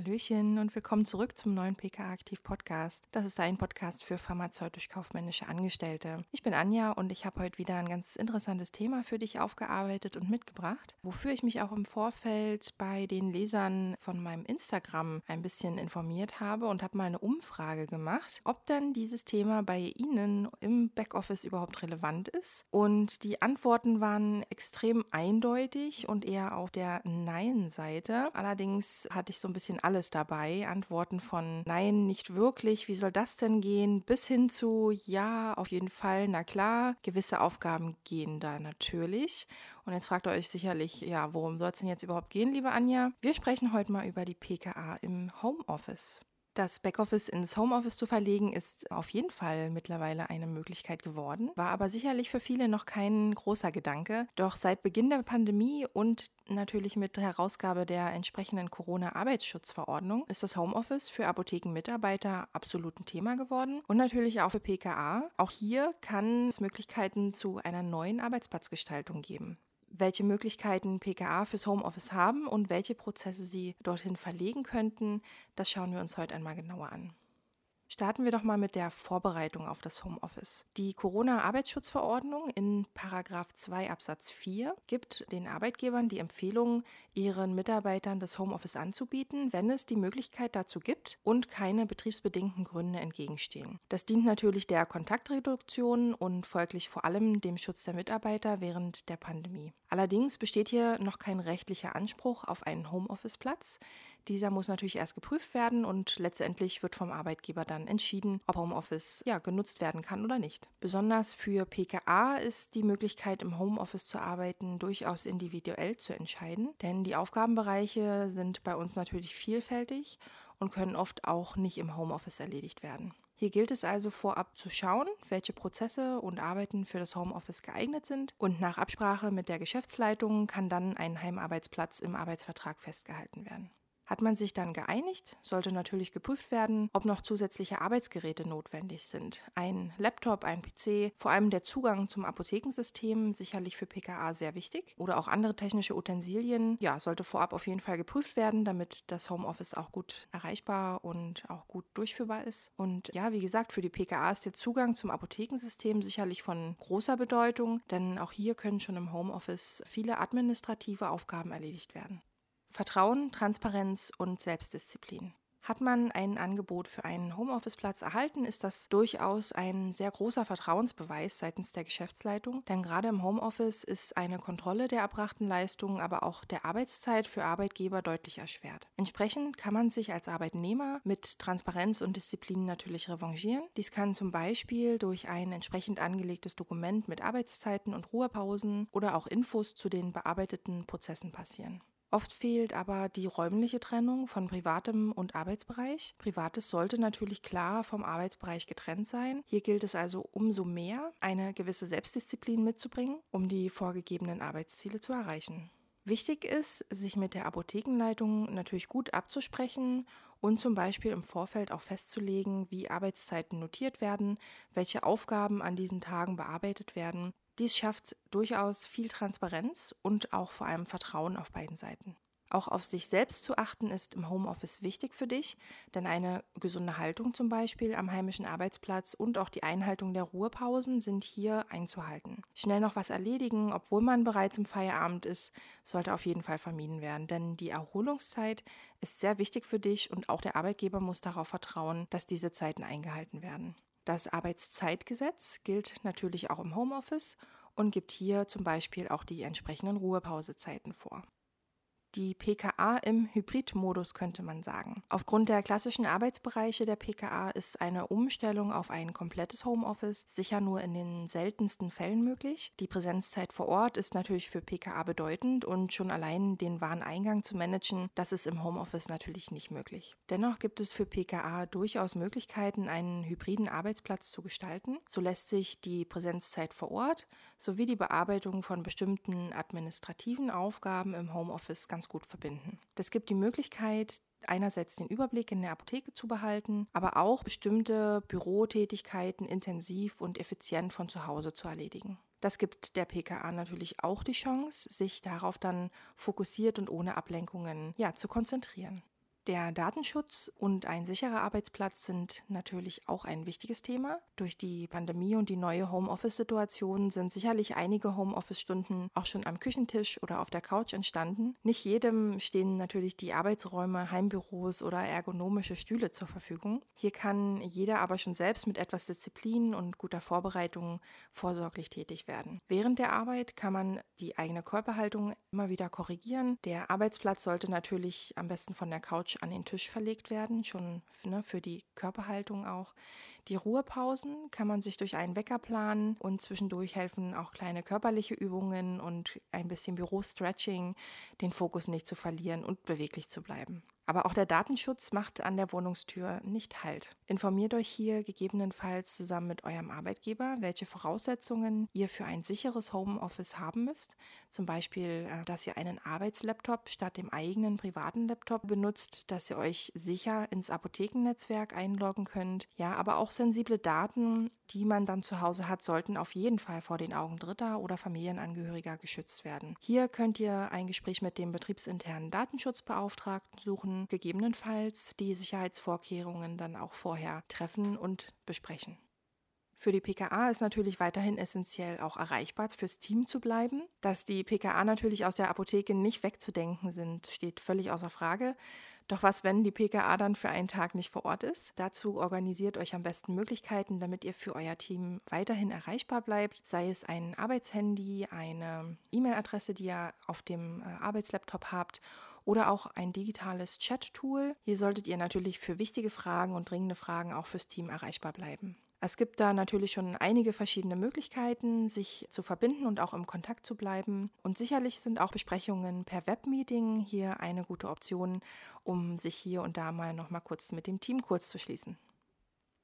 Hallöchen und willkommen zurück zum neuen PK Aktiv Podcast. Das ist ein Podcast für pharmazeutisch-kaufmännische Angestellte. Ich bin Anja und ich habe heute wieder ein ganz interessantes Thema für dich aufgearbeitet und mitgebracht, wofür ich mich auch im Vorfeld bei den Lesern von meinem Instagram ein bisschen informiert habe und habe mal eine Umfrage gemacht, ob dann dieses Thema bei Ihnen im Backoffice überhaupt relevant ist. Und die Antworten waren extrem eindeutig und eher auf der Nein-Seite. Allerdings hatte ich so ein bisschen alles dabei. Antworten von Nein, nicht wirklich, wie soll das denn gehen, bis hin zu Ja, auf jeden Fall, na klar. Gewisse Aufgaben gehen da natürlich. Und jetzt fragt ihr euch sicherlich, ja, worum soll es denn jetzt überhaupt gehen, liebe Anja? Wir sprechen heute mal über die PKA im Homeoffice. Das Backoffice ins Homeoffice zu verlegen ist auf jeden Fall mittlerweile eine Möglichkeit geworden, war aber sicherlich für viele noch kein großer Gedanke. Doch seit Beginn der Pandemie und natürlich mit der Herausgabe der entsprechenden Corona-Arbeitsschutzverordnung ist das Homeoffice für Apothekenmitarbeiter absolut ein Thema geworden und natürlich auch für PKA. Auch hier kann es Möglichkeiten zu einer neuen Arbeitsplatzgestaltung geben welche Möglichkeiten PKA fürs Homeoffice haben und welche Prozesse sie dorthin verlegen könnten, das schauen wir uns heute einmal genauer an. Starten wir doch mal mit der Vorbereitung auf das Homeoffice. Die Corona-Arbeitsschutzverordnung in Paragraph 2 Absatz 4 gibt den Arbeitgebern die Empfehlung, ihren Mitarbeitern das Homeoffice anzubieten, wenn es die Möglichkeit dazu gibt und keine betriebsbedingten Gründe entgegenstehen. Das dient natürlich der Kontaktreduktion und folglich vor allem dem Schutz der Mitarbeiter während der Pandemie. Allerdings besteht hier noch kein rechtlicher Anspruch auf einen Homeoffice-Platz. Dieser muss natürlich erst geprüft werden und letztendlich wird vom Arbeitgeber dann entschieden, ob Homeoffice ja, genutzt werden kann oder nicht. Besonders für PKA ist die Möglichkeit, im Homeoffice zu arbeiten, durchaus individuell zu entscheiden, denn die Aufgabenbereiche sind bei uns natürlich vielfältig und können oft auch nicht im Homeoffice erledigt werden. Hier gilt es also vorab zu schauen, welche Prozesse und Arbeiten für das Homeoffice geeignet sind und nach Absprache mit der Geschäftsleitung kann dann ein Heimarbeitsplatz im Arbeitsvertrag festgehalten werden. Hat man sich dann geeinigt, sollte natürlich geprüft werden, ob noch zusätzliche Arbeitsgeräte notwendig sind. Ein Laptop, ein PC, vor allem der Zugang zum Apothekensystem, sicherlich für PKA sehr wichtig. Oder auch andere technische Utensilien, ja, sollte vorab auf jeden Fall geprüft werden, damit das Homeoffice auch gut erreichbar und auch gut durchführbar ist. Und ja, wie gesagt, für die PKA ist der Zugang zum Apothekensystem sicherlich von großer Bedeutung, denn auch hier können schon im Homeoffice viele administrative Aufgaben erledigt werden. Vertrauen, Transparenz und Selbstdisziplin. Hat man ein Angebot für einen Homeoffice-Platz erhalten, ist das durchaus ein sehr großer Vertrauensbeweis seitens der Geschäftsleitung, denn gerade im Homeoffice ist eine Kontrolle der erbrachten Leistungen, aber auch der Arbeitszeit für Arbeitgeber deutlich erschwert. Entsprechend kann man sich als Arbeitnehmer mit Transparenz und Disziplin natürlich revanchieren. Dies kann zum Beispiel durch ein entsprechend angelegtes Dokument mit Arbeitszeiten und Ruhepausen oder auch Infos zu den bearbeiteten Prozessen passieren. Oft fehlt aber die räumliche Trennung von privatem und Arbeitsbereich. Privates sollte natürlich klar vom Arbeitsbereich getrennt sein. Hier gilt es also umso mehr, eine gewisse Selbstdisziplin mitzubringen, um die vorgegebenen Arbeitsziele zu erreichen. Wichtig ist, sich mit der Apothekenleitung natürlich gut abzusprechen und zum Beispiel im Vorfeld auch festzulegen, wie Arbeitszeiten notiert werden, welche Aufgaben an diesen Tagen bearbeitet werden dies schafft durchaus viel Transparenz und auch vor allem Vertrauen auf beiden Seiten. Auch auf sich selbst zu achten ist im Homeoffice wichtig für dich, denn eine gesunde Haltung zum Beispiel am heimischen Arbeitsplatz und auch die Einhaltung der Ruhepausen sind hier einzuhalten. Schnell noch was erledigen, obwohl man bereits im Feierabend ist, sollte auf jeden Fall vermieden werden, denn die Erholungszeit ist sehr wichtig für dich und auch der Arbeitgeber muss darauf vertrauen, dass diese Zeiten eingehalten werden. Das Arbeitszeitgesetz gilt natürlich auch im Homeoffice und gibt hier zum Beispiel auch die entsprechenden Ruhepausezeiten vor die PKA im Hybridmodus, könnte man sagen. Aufgrund der klassischen Arbeitsbereiche der PKA ist eine Umstellung auf ein komplettes Homeoffice sicher nur in den seltensten Fällen möglich. Die Präsenzzeit vor Ort ist natürlich für PKA bedeutend und schon allein den Wareneingang zu managen, das ist im Homeoffice natürlich nicht möglich. Dennoch gibt es für PKA durchaus Möglichkeiten, einen hybriden Arbeitsplatz zu gestalten. So lässt sich die Präsenzzeit vor Ort sowie die Bearbeitung von bestimmten administrativen Aufgaben im Homeoffice ganz ganz gut verbinden. Das gibt die Möglichkeit, einerseits den Überblick in der Apotheke zu behalten, aber auch bestimmte Bürotätigkeiten intensiv und effizient von zu Hause zu erledigen. Das gibt der PKA natürlich auch die Chance, sich darauf dann fokussiert und ohne Ablenkungen ja, zu konzentrieren. Der Datenschutz und ein sicherer Arbeitsplatz sind natürlich auch ein wichtiges Thema. Durch die Pandemie und die neue Homeoffice-Situation sind sicherlich einige Homeoffice-Stunden auch schon am Küchentisch oder auf der Couch entstanden. Nicht jedem stehen natürlich die Arbeitsräume, Heimbüros oder ergonomische Stühle zur Verfügung. Hier kann jeder aber schon selbst mit etwas Disziplin und guter Vorbereitung vorsorglich tätig werden. Während der Arbeit kann man die eigene Körperhaltung immer wieder korrigieren. Der Arbeitsplatz sollte natürlich am besten von der Couch an den Tisch verlegt werden, schon ne, für die Körperhaltung auch. Die Ruhepausen kann man sich durch einen Wecker planen und zwischendurch helfen auch kleine körperliche Übungen und ein bisschen Bürostretching, den Fokus nicht zu verlieren und beweglich zu bleiben. Aber auch der Datenschutz macht an der Wohnungstür nicht Halt. Informiert euch hier gegebenenfalls zusammen mit eurem Arbeitgeber, welche Voraussetzungen ihr für ein sicheres Homeoffice haben müsst. Zum Beispiel, äh, dass ihr einen Arbeitslaptop statt dem eigenen privaten Laptop benutzt, dass ihr euch sicher ins Apothekennetzwerk einloggen könnt. Ja, aber auch sensible Daten, die man dann zu Hause hat, sollten auf jeden Fall vor den Augen Dritter oder Familienangehöriger geschützt werden. Hier könnt ihr ein Gespräch mit dem betriebsinternen Datenschutzbeauftragten suchen gegebenenfalls die Sicherheitsvorkehrungen dann auch vorher treffen und besprechen. Für die PKA ist natürlich weiterhin essentiell, auch erreichbar fürs Team zu bleiben. Dass die PKA natürlich aus der Apotheke nicht wegzudenken sind, steht völlig außer Frage. Doch was, wenn die PKA dann für einen Tag nicht vor Ort ist? Dazu organisiert euch am besten Möglichkeiten, damit ihr für euer Team weiterhin erreichbar bleibt, sei es ein Arbeitshandy, eine E-Mail-Adresse, die ihr auf dem äh, Arbeitslaptop habt oder auch ein digitales Chat-Tool. Hier solltet ihr natürlich für wichtige Fragen und dringende Fragen auch fürs Team erreichbar bleiben. Es gibt da natürlich schon einige verschiedene Möglichkeiten, sich zu verbinden und auch im Kontakt zu bleiben. Und sicherlich sind auch Besprechungen per Webmeeting hier eine gute Option, um sich hier und da mal noch mal kurz mit dem Team kurz zu schließen.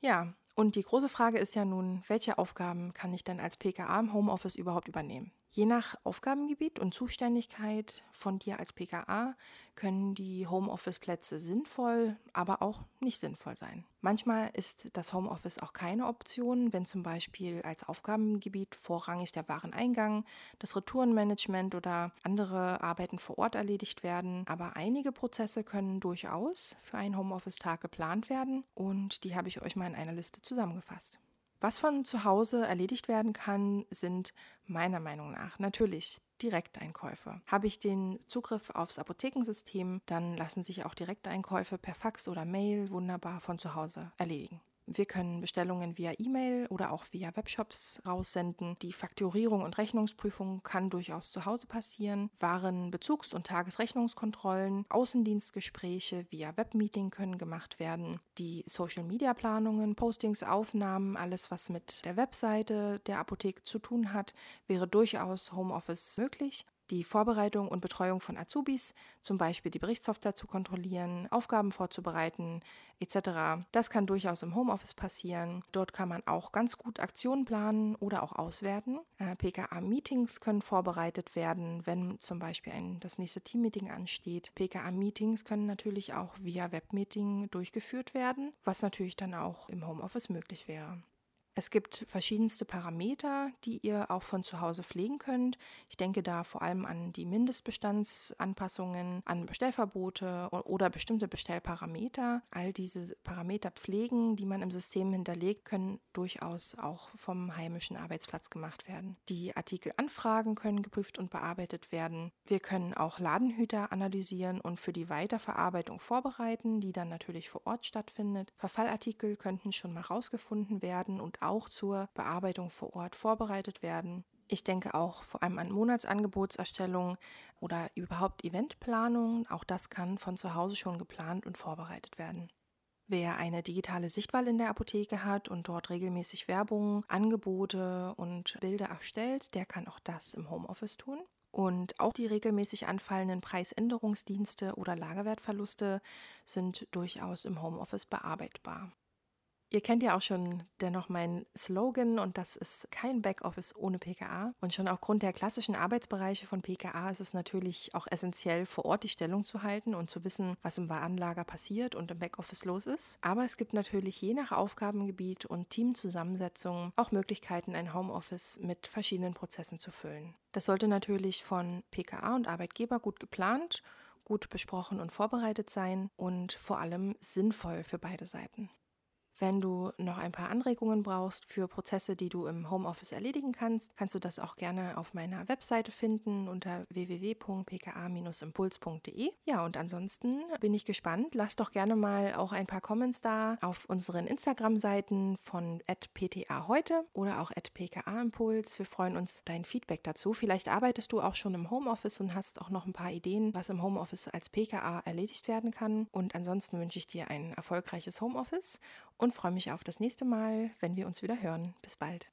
Ja, und die große Frage ist ja nun, welche Aufgaben kann ich denn als PKA im Homeoffice überhaupt übernehmen? Je nach Aufgabengebiet und Zuständigkeit von dir als PKA können die Homeoffice-Plätze sinnvoll, aber auch nicht sinnvoll sein. Manchmal ist das Homeoffice auch keine Option, wenn zum Beispiel als Aufgabengebiet vorrangig der Wareneingang, das Retourenmanagement oder andere Arbeiten vor Ort erledigt werden. Aber einige Prozesse können durchaus für einen Homeoffice-Tag geplant werden und die habe ich euch mal in einer Liste zusammengefasst. Was von zu Hause erledigt werden kann, sind meiner Meinung nach natürlich Direkteinkäufe. Habe ich den Zugriff aufs Apothekensystem, dann lassen sich auch Direkteinkäufe per Fax oder Mail wunderbar von zu Hause erledigen. Wir können Bestellungen via E-Mail oder auch via Webshops raussenden. Die Fakturierung und Rechnungsprüfung kann durchaus zu Hause passieren. Warenbezugs- und Tagesrechnungskontrollen, Außendienstgespräche via Webmeeting können gemacht werden. Die Social-Media-Planungen, Postings, Aufnahmen, alles was mit der Webseite der Apotheke zu tun hat, wäre durchaus Homeoffice möglich die Vorbereitung und Betreuung von Azubis, zum Beispiel die Berichtssoftware zu kontrollieren, Aufgaben vorzubereiten etc. Das kann durchaus im Homeoffice passieren. Dort kann man auch ganz gut Aktionen planen oder auch auswerten. Äh, PKA-Meetings können vorbereitet werden, wenn zum Beispiel ein, das nächste Teammeeting ansteht. PKA-Meetings können natürlich auch via Webmeeting durchgeführt werden, was natürlich dann auch im Homeoffice möglich wäre. Es gibt verschiedenste Parameter, die ihr auch von zu Hause pflegen könnt. Ich denke da vor allem an die Mindestbestandsanpassungen, an Bestellverbote oder bestimmte Bestellparameter. All diese Parameter pflegen, die man im System hinterlegt, können durchaus auch vom heimischen Arbeitsplatz gemacht werden. Die Artikelanfragen können geprüft und bearbeitet werden. Wir können auch Ladenhüter analysieren und für die Weiterverarbeitung vorbereiten, die dann natürlich vor Ort stattfindet. Verfallartikel könnten schon mal rausgefunden werden und auch zur Bearbeitung vor Ort vorbereitet werden. Ich denke auch vor allem an Monatsangebotserstellung oder überhaupt Eventplanung. Auch das kann von zu Hause schon geplant und vorbereitet werden. Wer eine digitale Sichtwahl in der Apotheke hat und dort regelmäßig Werbung, Angebote und Bilder erstellt, der kann auch das im Homeoffice tun. Und auch die regelmäßig anfallenden Preisänderungsdienste oder Lagerwertverluste sind durchaus im Homeoffice bearbeitbar. Ihr kennt ja auch schon dennoch meinen Slogan und das ist kein Backoffice ohne PKA. Und schon aufgrund der klassischen Arbeitsbereiche von PKA ist es natürlich auch essentiell, vor Ort die Stellung zu halten und zu wissen, was im Warenlager passiert und im Backoffice los ist. Aber es gibt natürlich je nach Aufgabengebiet und Teamzusammensetzung auch Möglichkeiten, ein Homeoffice mit verschiedenen Prozessen zu füllen. Das sollte natürlich von PKA und Arbeitgeber gut geplant gut besprochen und vorbereitet sein und vor allem sinnvoll für beide Seiten. Wenn du noch ein paar Anregungen brauchst für Prozesse, die du im Homeoffice erledigen kannst, kannst du das auch gerne auf meiner Webseite finden unter www.pka-impuls.de. Ja, und ansonsten bin ich gespannt. Lass doch gerne mal auch ein paar Comments da auf unseren Instagram-Seiten von @pta heute oder auch @pka-impuls. Wir freuen uns dein Feedback dazu. Vielleicht arbeitest du auch schon im Homeoffice und hast auch noch ein paar Ideen, was im Homeoffice als PKA erledigt werden kann. Und ansonsten wünsche ich dir ein erfolgreiches Homeoffice und freue mich auf das nächste Mal, wenn wir uns wieder hören. Bis bald.